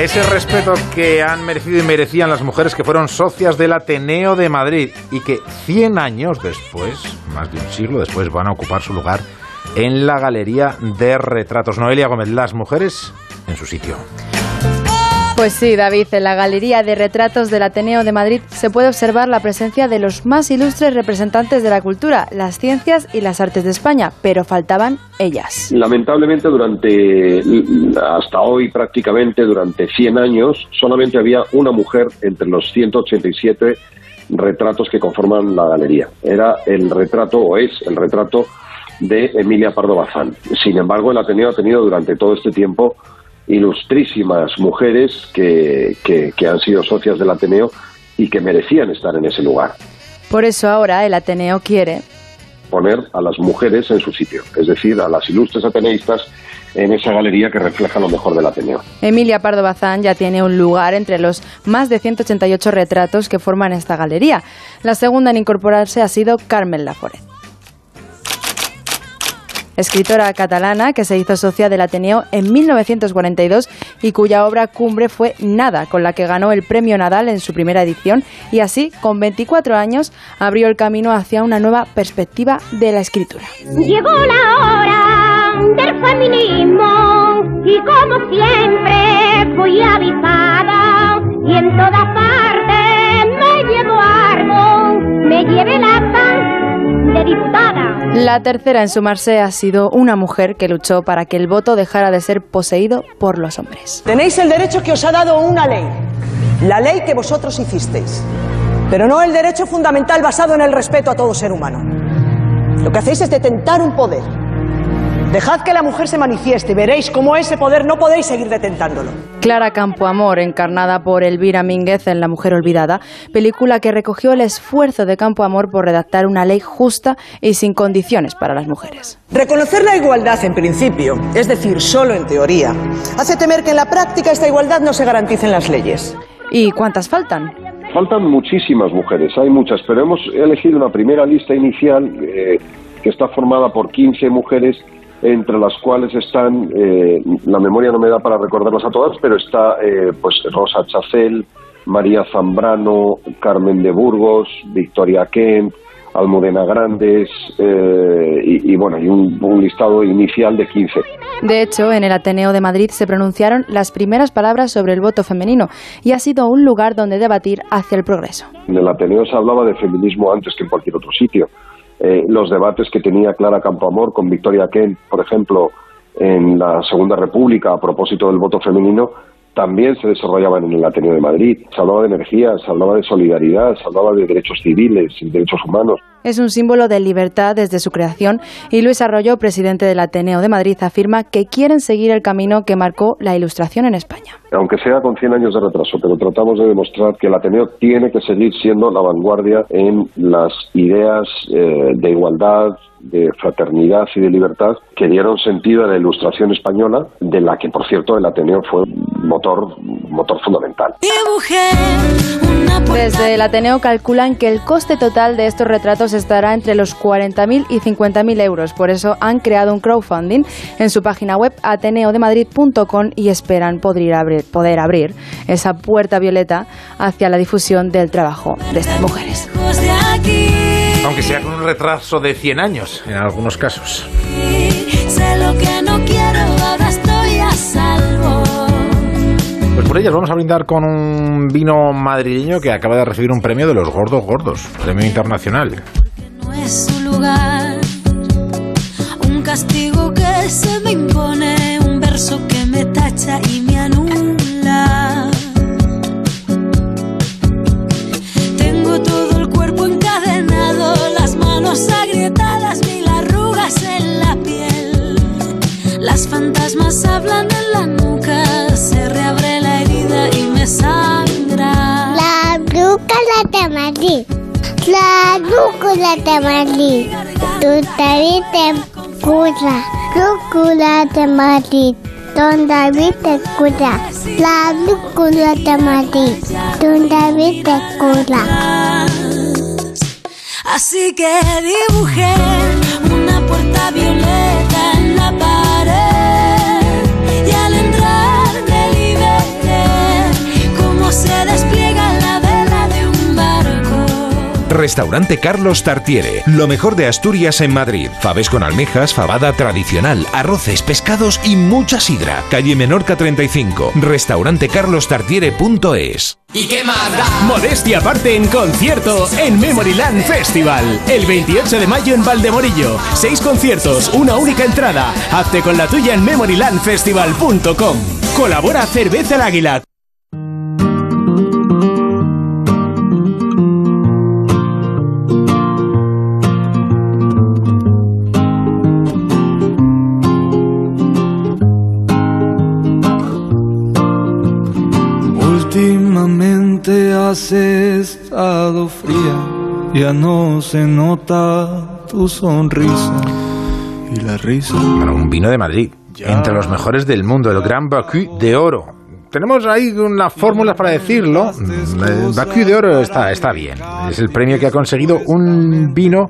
Ese respeto que han merecido y merecían las mujeres que fueron socias del Ateneo de Madrid y que 100 años después, más de un siglo después, van a ocupar su lugar en la Galería de Retratos. Noelia Gómez, las mujeres en su sitio. Pues sí, David, en la Galería de Retratos del Ateneo de Madrid se puede observar la presencia de los más ilustres representantes de la cultura, las ciencias y las artes de España, pero faltaban ellas. Lamentablemente, durante hasta hoy prácticamente durante 100 años, solamente había una mujer entre los 187 retratos que conforman la galería. Era el retrato, o es el retrato de Emilia Pardo Bazán. Sin embargo, el Ateneo ha tenido durante todo este tiempo ilustrísimas mujeres que, que, han sido socias del Ateneo y que merecían estar en ese lugar. Por eso ahora el Ateneo quiere poner a las mujeres en su sitio, es decir, a las ilustres ateneístas en esa galería que refleja lo mejor del Ateneo. Emilia Pardo Bazán ya tiene un lugar entre los más de 188 retratos que forman esta galería. La segunda en incorporarse ha sido Carmen Laforet escritora catalana que se hizo socia del Ateneo en 1942 y cuya obra cumbre fue Nada, con la que ganó el premio Nadal en su primera edición y así, con 24 años, abrió el camino hacia una nueva perspectiva de la escritura. Llegó la hora del feminismo y como siempre fui avisada y en todas partes me llevo algo, me lleve la de diputada. La tercera en sumarse ha sido una mujer que luchó para que el voto dejara de ser poseído por los hombres. Tenéis el derecho que os ha dado una ley, la ley que vosotros hicisteis, pero no el derecho fundamental basado en el respeto a todo ser humano. Lo que hacéis es detentar un poder Dejad que la mujer se manifieste, veréis cómo ese poder no podéis seguir detentándolo. Clara Campoamor, encarnada por Elvira Mínguez en La Mujer Olvidada, película que recogió el esfuerzo de Campoamor por redactar una ley justa y sin condiciones para las mujeres. Reconocer la igualdad en principio, es decir, solo en teoría, hace temer que en la práctica esta igualdad no se garantice en las leyes. ¿Y cuántas faltan? Faltan muchísimas mujeres, hay muchas, pero hemos elegido una primera lista inicial eh, que está formada por 15 mujeres entre las cuales están, eh, la memoria no me da para recordarlas a todas, pero está eh, pues Rosa Chacel, María Zambrano, Carmen de Burgos, Victoria Kent, Almudena Grandes eh, y, bueno, y un, un, listado inicial de 15. De hecho, en el Ateneo de Madrid se pronunciaron las primeras palabras sobre el voto femenino y ha sido un lugar donde debatir hacia el progreso. En el Ateneo se hablaba de feminismo antes que en cualquier otro sitio. Eh, los debates que tenía Clara Campoamor con Victoria Kent, por ejemplo, en la Segunda República a propósito del voto femenino, también se desarrollaban en el Ateneo de Madrid. Se hablaba de energía, se hablaba de solidaridad, se hablaba de derechos civiles y derechos humanos. Es un símbolo de libertad desde su creación y Luis Arroyo, presidente del Ateneo de Madrid, afirma que quieren seguir el camino que marcó la Ilustración en España. Aunque sea con 100 años de retraso, pero tratamos de demostrar que el Ateneo tiene que seguir siendo la vanguardia en las ideas eh, de igualdad, de fraternidad y de libertad que dieron sentido a la ilustración española, de la que, por cierto, el Ateneo fue motor, motor fundamental. Desde el Ateneo calculan que el coste total de estos retratos estará entre los 40.000 y 50.000 euros. Por eso han creado un crowdfunding en su página web ateneodemadrid.com y esperan poder abrir, poder abrir esa puerta violeta hacia la difusión del trabajo de estas mujeres. Aunque sea con un retraso de 100 años en algunos casos. Sé lo que no quiero, ahora estoy a salvo. Por ellas vamos a brindar con un vino madrileño que acaba de recibir un premio de los gordos gordos, premio internacional. La brújula de Madrid. Tu David te cura. Brújula de Madrid. Don David te cura. La brújula de Madrid. Don David te cura. Así que dibujé una puerta violeta Restaurante Carlos Tartiere, lo mejor de Asturias en Madrid. Faves con almejas, fabada tradicional, arroces, pescados y mucha sidra. Calle Menorca 35. Restaurantecarlostartiere.es. ¿Y qué más da? Modestia aparte en concierto en Memoryland Festival. El 28 de mayo en Valdemorillo. Seis conciertos, una única entrada. Hazte con la tuya en memorylandfestival.com. Colabora Cerveza el Águila. Fría, ya no se nota tu sonrisa y la risa. Bueno, un vino de Madrid, entre los mejores del mundo, el Gran Bacu de Oro. Tenemos ahí unas fórmulas para decirlo. El Bacu de Oro está, está bien. Es el premio que ha conseguido un vino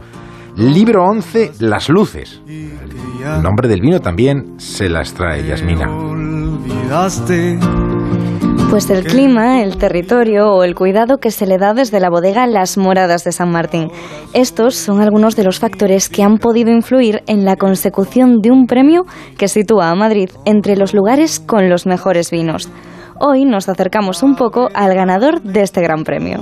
Libro 11, Las Luces. El nombre del vino también se las trae Yasmina. Olvidaste Pues el clima, el territorio o el cuidado que se le da desde la bodega Las Moradas de San Martín. Estos son algunos de los factores que han podido influir en la consecución de un premio que sitúa a Madrid entre los lugares con los mejores vinos. Hoy nos acercamos un poco al ganador de este gran premio.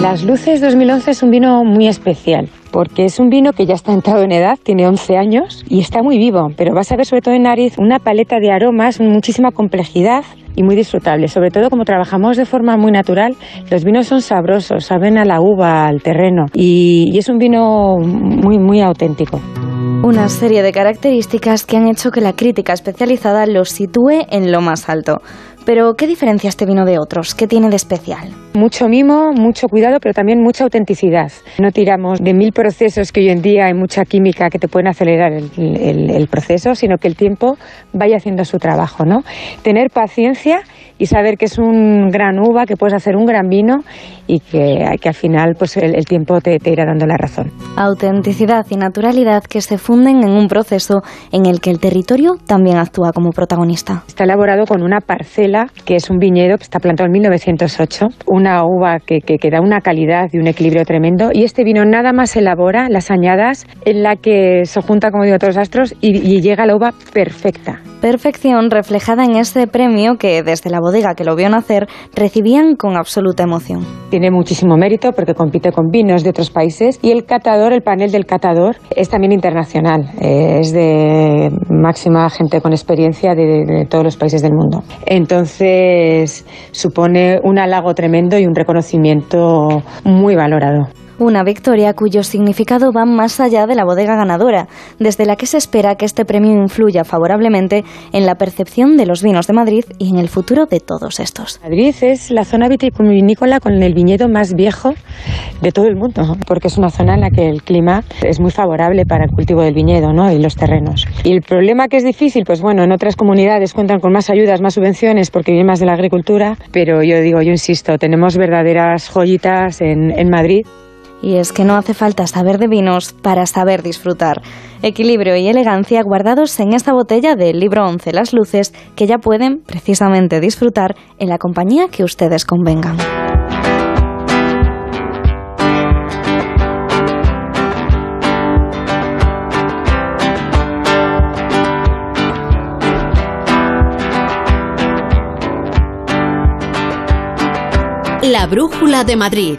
Las Luces 2011 es un vino muy especial porque es un vino que ya está entrado en edad, tiene 11 años y está muy vivo, pero vas a ver sobre todo en nariz una paleta de aromas, muchísima complejidad y muy disfrutable. Sobre todo como trabajamos de forma muy natural, los vinos son sabrosos, saben a la uva, al terreno y, y es un vino muy, muy auténtico. Una serie de características que han hecho que la crítica especializada lo sitúe en lo más alto. Pero, ¿qué diferencia este vino de otros? ¿Qué tiene de especial? Mucho mimo, mucho cuidado, pero también mucha autenticidad. No tiramos de mil procesos que hoy en día hay mucha química que te pueden acelerar el, el- el proceso, sino que el tiempo vaya haciendo su trabajo, ¿no? Tener paciencia y saber que es un gran uva, que puedes hacer un gran vino y que, que al final pues el, el tiempo te, te irá dando la razón. Autenticidad y naturalidad que se funden en un proceso en el que el territorio también actúa como protagonista. Está elaborado con una parcela que es un viñedo que está plantado en 1908, una uva que, que, da una calidad y un equilibrio tremendo. Y este vino nada más elabora las añadas en la que se junta, como digo, todos los astros y llega la uva perfecta. Perfección reflejada en este premio que desde la bodega que lo vio nacer recibían con absoluta emoción. Tiene muchísimo mérito porque compite con vinos de otros países y el catador, el panel del catador, es también internacional. Eh, es de máxima gente con experiencia de, de todos los países del mundo. Entonces supone un halago tremendo y un reconocimiento muy valorado. Una victoria cuyo significado va más allá de la bodega ganadora, desde la que se espera que este premio influya favorablemente en la percepción de los vinos de Madrid y en el futuro de todos estos. Madrid es la zona vitivinícola con el viñedo más viejo de todo el mundo, porque es una zona en la que el clima es muy favorable para el cultivo del viñedo ¿no? y los terrenos. Y el problema que es difícil, pues bueno, en otras comunidades cuentan con más ayudas, más subvenciones, porque viven más de la agricultura, pero yo digo, yo insisto, tenemos verdaderas joyitas en Madrid. Y es que no hace falta saber de vinos para saber disfrutar. Equilibrio y elegancia guardados en esta botella del libro 11 Las Luces que ya pueden precisamente disfrutar en la compañía que ustedes convengan. La Brújula de Madrid.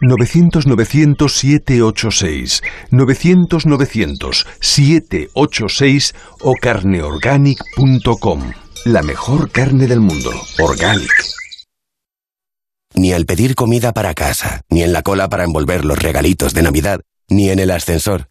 900-900-786, 900-900-786 o carneorganic.com. La mejor carne del mundo. Organic. Ni al pedir comida para casa, ni en la cola para envolver los regalitos de Navidad, ni en el ascensor.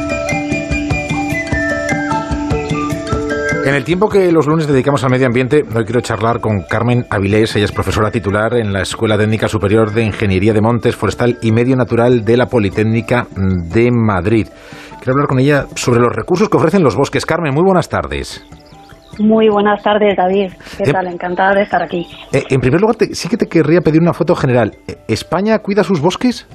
En el tiempo que los lunes dedicamos al medio ambiente, hoy quiero charlar con Carmen Avilés. Ella es profesora titular en la Escuela Técnica Superior de Ingeniería de Montes, Forestal y Medio Natural de la Politécnica de Madrid. Quiero hablar con ella sobre los recursos que ofrecen los bosques. Carmen, muy buenas tardes. Muy buenas tardes, David. ¿Qué Eh, tal? Encantada de estar aquí. Eh, en primer lugar, te- sí que te querría pedir una foto general. Eh, ¿España cuida sus bosques?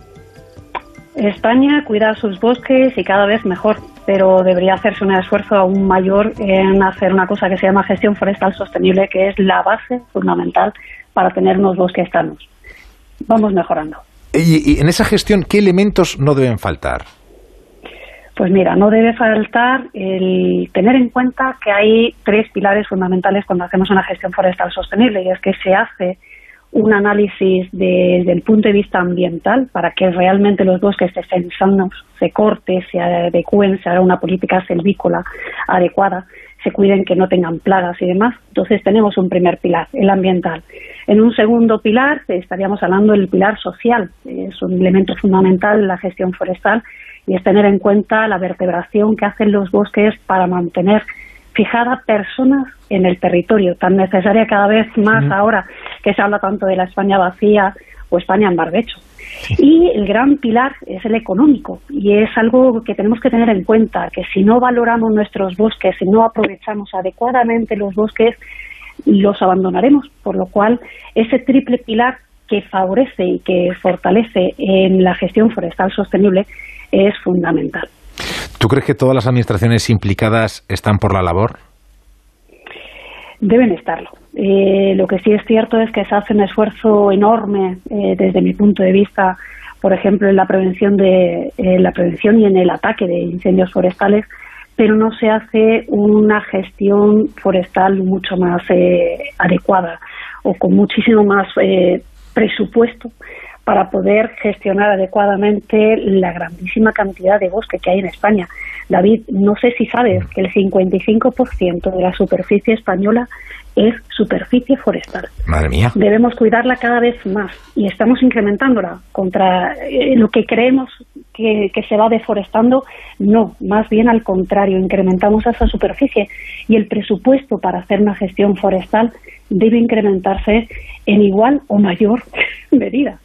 España cuida sus bosques y cada vez mejor, pero debería hacerse un esfuerzo aún mayor en hacer una cosa que se llama gestión forestal sostenible, que es la base fundamental para tener unos bosques sanos. Vamos mejorando. Y, y en esa gestión, ¿qué elementos no deben faltar? Pues mira, no debe faltar el tener en cuenta que hay tres pilares fundamentales cuando hacemos una gestión forestal sostenible y es que se hace un análisis de- desde el punto de vista ambiental para que realmente los bosques estén sanos, se corte, se adecúen, se haga una política selvícola adecuada, se cuiden que no tengan plagas y demás. Entonces tenemos un primer pilar, el ambiental. En un segundo pilar estaríamos hablando del pilar social. Es un elemento fundamental en la gestión forestal y es tener en cuenta la vertebración que hacen los bosques para mantener fijada personas en el territorio, tan necesaria cada vez más ahora que se habla tanto de la España vacía o España en barbecho. Y el gran pilar es el económico y es algo que tenemos que tener en cuenta, que si no valoramos nuestros bosques, si no aprovechamos adecuadamente los bosques, los abandonaremos, por lo cual ese triple pilar que favorece y que fortalece en la gestión forestal sostenible es fundamental. ¿Tú crees que todas las administraciones implicadas están por la labor? Deben estarlo. Eh, lo que sí es cierto es que se hace un esfuerzo enorme eh, desde mi punto de vista, por ejemplo, en la prevención de eh, la prevención y en el ataque de incendios forestales, pero no se hace una gestión forestal mucho más eh, adecuada o con muchísimo más eh, presupuesto para poder gestionar adecuadamente la grandísima cantidad de bosque que hay en España. David, no sé si sabes que el 55% de la superficie española es superficie forestal. Madre mía. Debemos cuidarla cada vez más y estamos incrementándola contra eh, lo que creemos que, que se va deforestando. No, más bien al contrario, incrementamos esa superficie y el presupuesto para hacer una gestión forestal debe incrementarse en igual o mayor medida.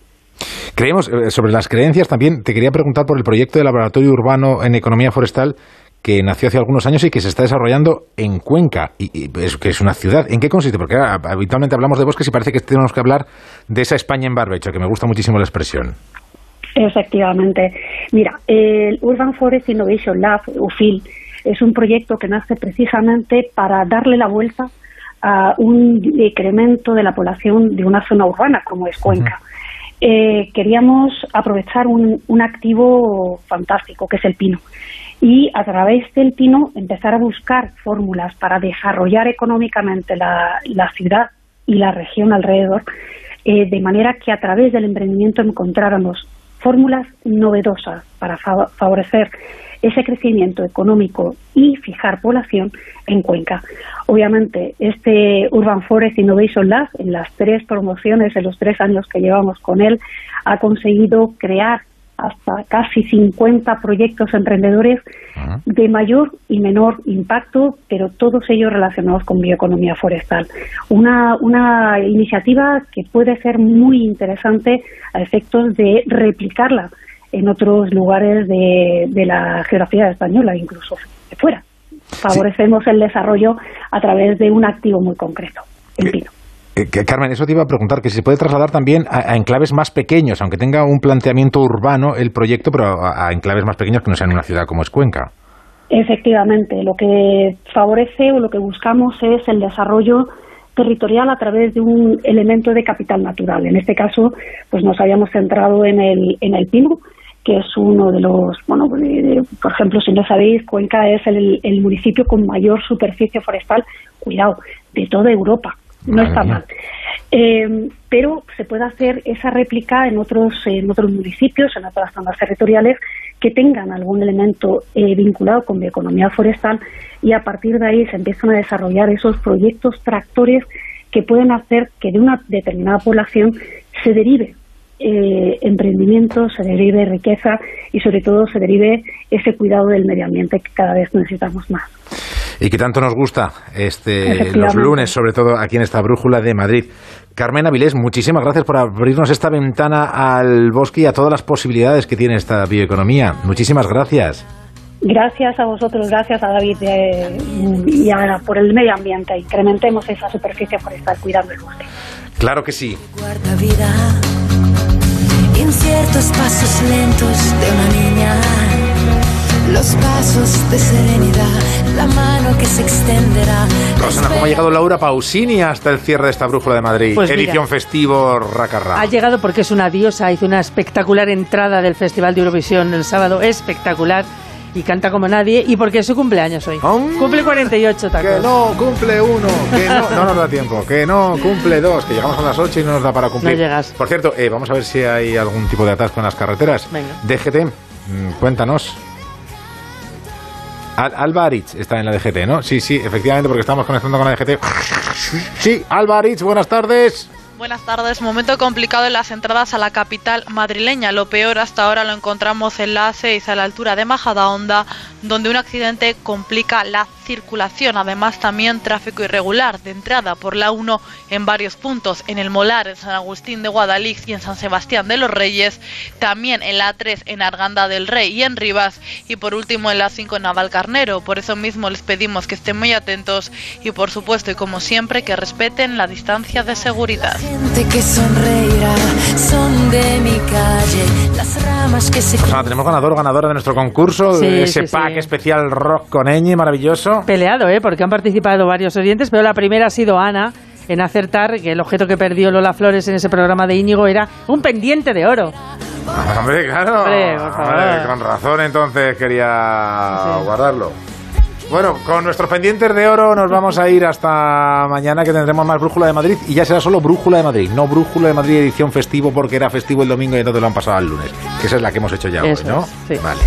Creemos, eh, sobre las creencias también, te quería preguntar por el proyecto de laboratorio urbano en economía forestal que nació hace algunos años y que se está desarrollando en Cuenca, y, y es, que es una ciudad. ¿En qué consiste? Porque ah, habitualmente hablamos de bosques y parece que tenemos que hablar de esa España en barbecho, que me gusta muchísimo la expresión. Efectivamente. Mira, el Urban Forest Innovation Lab, UFIL, es un proyecto que nace precisamente para darle la vuelta a un decremento de la población de una zona urbana como es Cuenca. Eh, queríamos aprovechar un, un activo fantástico que es el pino. Y a través del pino empezar a buscar fórmulas para desarrollar económicamente la, ciudad y la región alrededor, eh, de manera que a través del emprendimiento encontráramos fórmulas novedosas para fa- favorecer ese crecimiento económico y fijar población en Cuenca. Obviamente, este Urban Forest Innovation Lab, en las tres promociones, en los tres años que llevamos con él, ha conseguido crear hasta casi 50 proyectos emprendedores de mayor y menor impacto, pero todos ellos relacionados con bioeconomía forestal. Una, una iniciativa que puede ser muy interesante a efectos de replicarla en otros lugares de, de la geografía española, incluso de fuera. Favorecemos el desarrollo a través de un activo muy concreto, el pino. Eh, que, Carmen, eso te iba a preguntar, que si se puede trasladar también a, a enclaves más pequeños, aunque tenga un planteamiento urbano el proyecto, pero a, a enclaves más pequeños que no sean una ciudad como es Cuenca. Efectivamente, lo que favorece o lo que buscamos es el desarrollo territorial a través de un elemento de capital natural. En este caso, pues nos habíamos centrado en el, en el pino, que es uno de los, bueno, de- por ejemplo, si no sabéis, Cuenca es el, el municipio con mayor superficie forestal, cuidado, de toda Europa. No Madre está mía. mal. Eh, pero se puede hacer esa réplica en otros, en otros municipios, en otras zonas territoriales que tengan algún elemento eh, vinculado con bioeconomía forestal y a partir de ahí se empiezan a desarrollar esos proyectos tractores que pueden hacer que de una determinada población se derive eh, emprendimiento, se derive riqueza y sobre todo se derive ese cuidado del medio ambiente que cada vez necesitamos más. Y que tanto nos gusta este, los lunes, sobre todo aquí en esta brújula de Madrid. Carmen Avilés, muchísimas gracias por abrirnos esta ventana al bosque y a todas las posibilidades que tiene esta bioeconomía. Muchísimas gracias. Gracias a vosotros, gracias a David eh, y a, por el medio ambiente. Incrementemos esa superficie forestal cuidando el bosque. Claro que sí. Inciertos pasos lentos de una niña. Los pasos de serenidad, la mano que se extenderá. Rosana, ¿cómo ha llegado Laura Pausini hasta el cierre de esta brújula de Madrid? Pues mira. Edición festivo Racarra. Ha llegado porque es una diosa, hizo una espectacular entrada del Festival de Eurovisión el sábado, espectacular, y canta como nadie, y porque es su cumpleaños hoy. Cumple 48 tacos. Que no, cumple uno, que no, no nos da tiempo, que no, cumple dos, que llegamos a las 8 y no nos da para cumplir. No llegas. Por cierto, eh, vamos a ver si hay algún tipo de atasco en las carreteras. Venga. DGT, mm, cuéntanos. Al Alba Aritz está en la DGT, ¿no? Sí, sí, efectivamente, porque estamos conectando con la DGT. Sí, Alba Aritz, buenas tardes. Buenas tardes. Momento complicado en las entradas a la capital madrileña. Lo peor hasta ahora lo encontramos en la A6 a la altura de Majadahonda, donde un accidente complica la circulación. Además, también tráfico irregular de entrada por la 1 en varios puntos, en el Molar, en San Agustín de Guadalix y en San Sebastián de los Reyes. También en la A3 en Arganda del Rey y en Rivas. Y por último en la 5 en Navalcarnero. Por eso mismo les pedimos que estén muy atentos y por supuesto y como siempre que respeten la distancia de seguridad. Gente que sonreirá, son de mi calle. Las ramas que se Rosana, tenemos ganador o ganadora de nuestro concurso, Sí, de ese sí, sí. pack especial rock con Eñi, maravilloso. Peleado, ¿eh? Porque han participado varios oyentes, pero la primera ha sido Ana en acertar que el objeto que perdió Lola Flores en ese programa de Íñigo era un pendiente de oro. Hombre, claro. Hombre, por favor. Hombre, con razón entonces quería guardarlo. Bueno, con nuestros pendientes de oro nos vamos a ir hasta mañana que tendremos más Brújula de Madrid y ya será solo Brújula de Madrid, no Brújula de Madrid edición festivo porque era festivo el domingo y entonces lo han pasado al lunes, que esa es la que hemos hecho ya Eso hoy, ¿no? es, sí. Vale,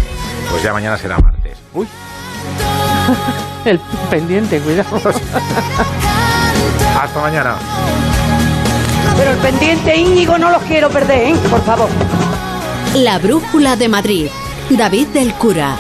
pues ya mañana será martes. Uy, El pendiente, cuidado. hasta mañana. Pero el pendiente Íñigo no lo quiero perder, ¿eh? Por favor. La Brújula de Madrid. David del Cura.